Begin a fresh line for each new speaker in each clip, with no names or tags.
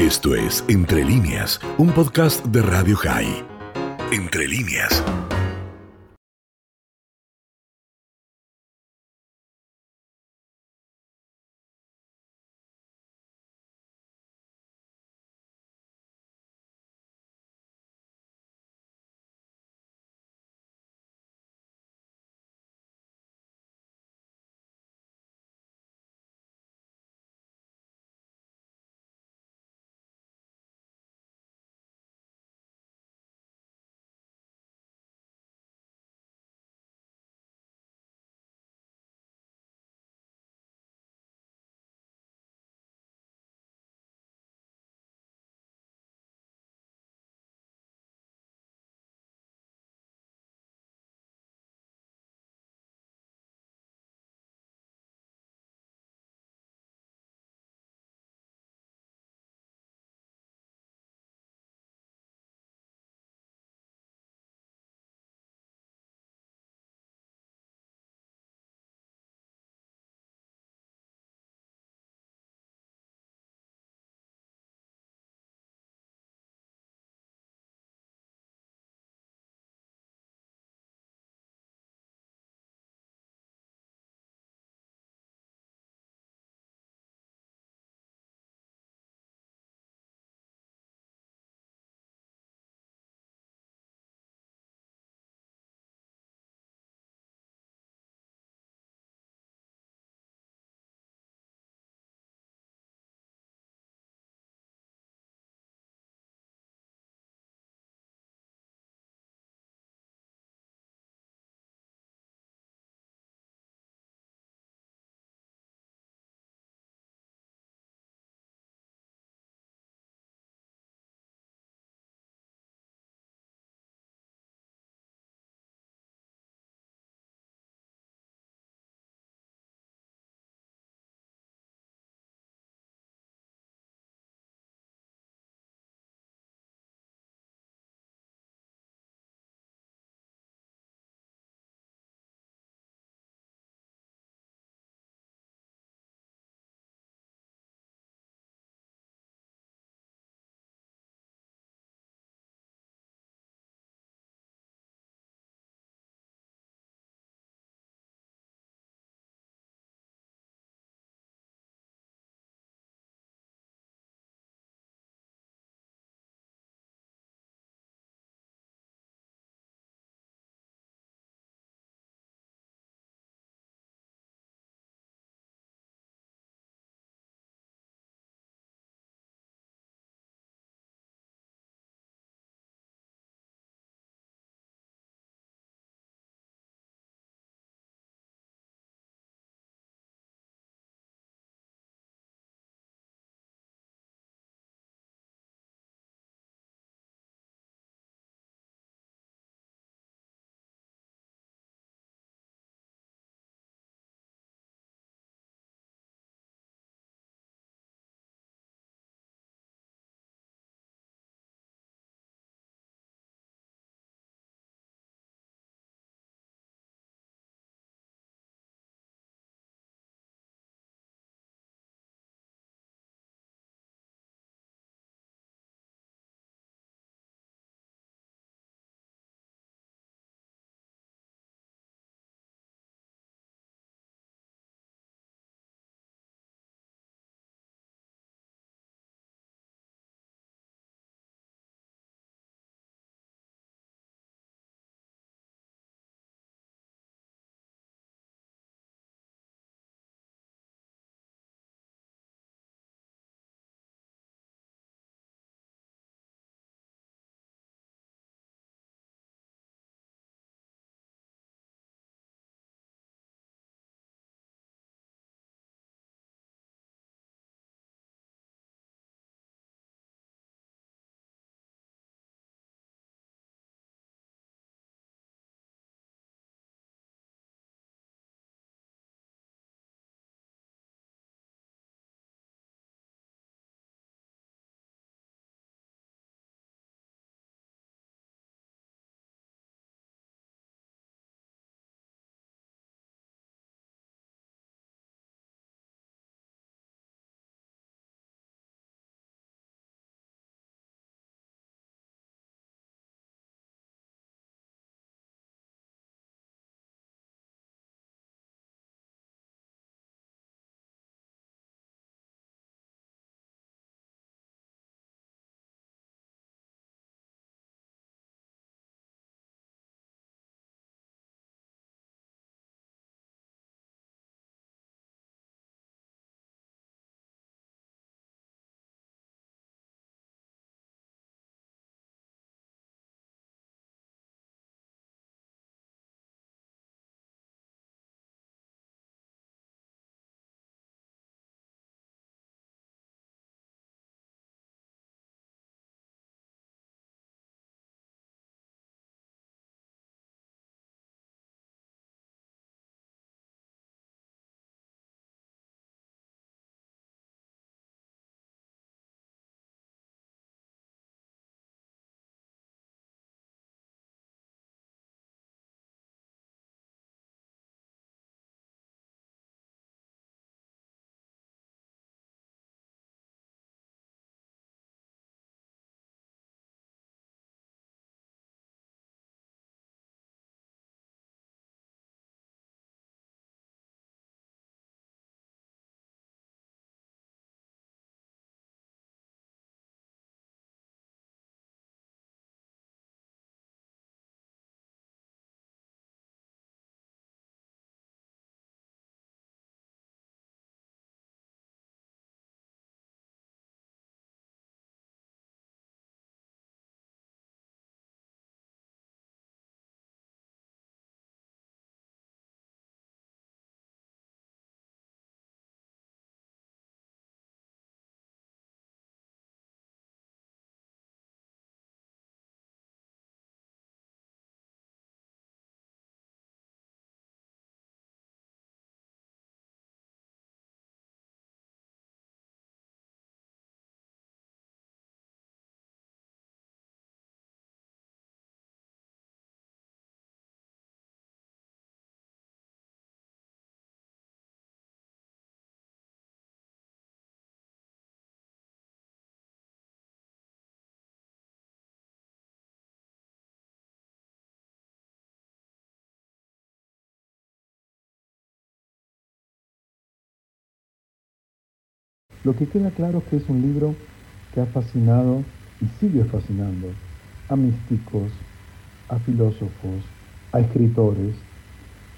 Esto es Entre líneas, un podcast de Radio High. Entre líneas.
Lo que queda claro es que es un libro que ha fascinado y sigue fascinando a místicos, a filósofos, a escritores,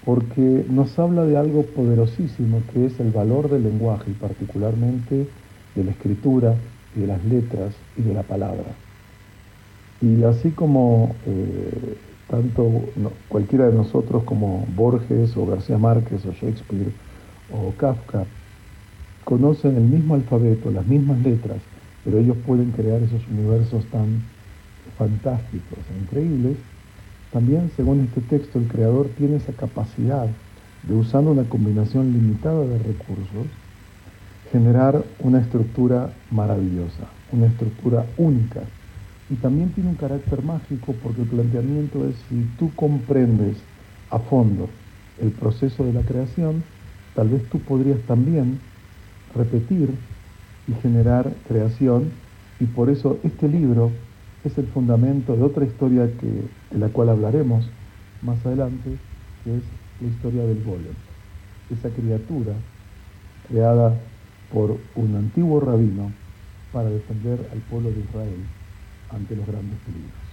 porque nos habla de algo poderosísimo que es el valor del lenguaje y particularmente de la escritura y de las letras y de la palabra. Y así como eh, tanto cualquiera de nosotros como Borges o García Márquez o Shakespeare o Kafka conocen el mismo alfabeto, las mismas letras, pero ellos pueden crear esos universos tan fantásticos e increíbles, también, según este texto, el creador tiene esa capacidad de, usando una combinación limitada de recursos, generar una estructura maravillosa, una estructura única. Y también tiene un carácter mágico porque el planteamiento es si tú comprendes a fondo el proceso de la creación, tal vez tú podrías también repetir y generar creación y por eso este libro es el fundamento de otra historia que, de la cual hablaremos más adelante, que es la historia del golem, esa criatura creada por un antiguo rabino para defender al pueblo de Israel ante los grandes peligros.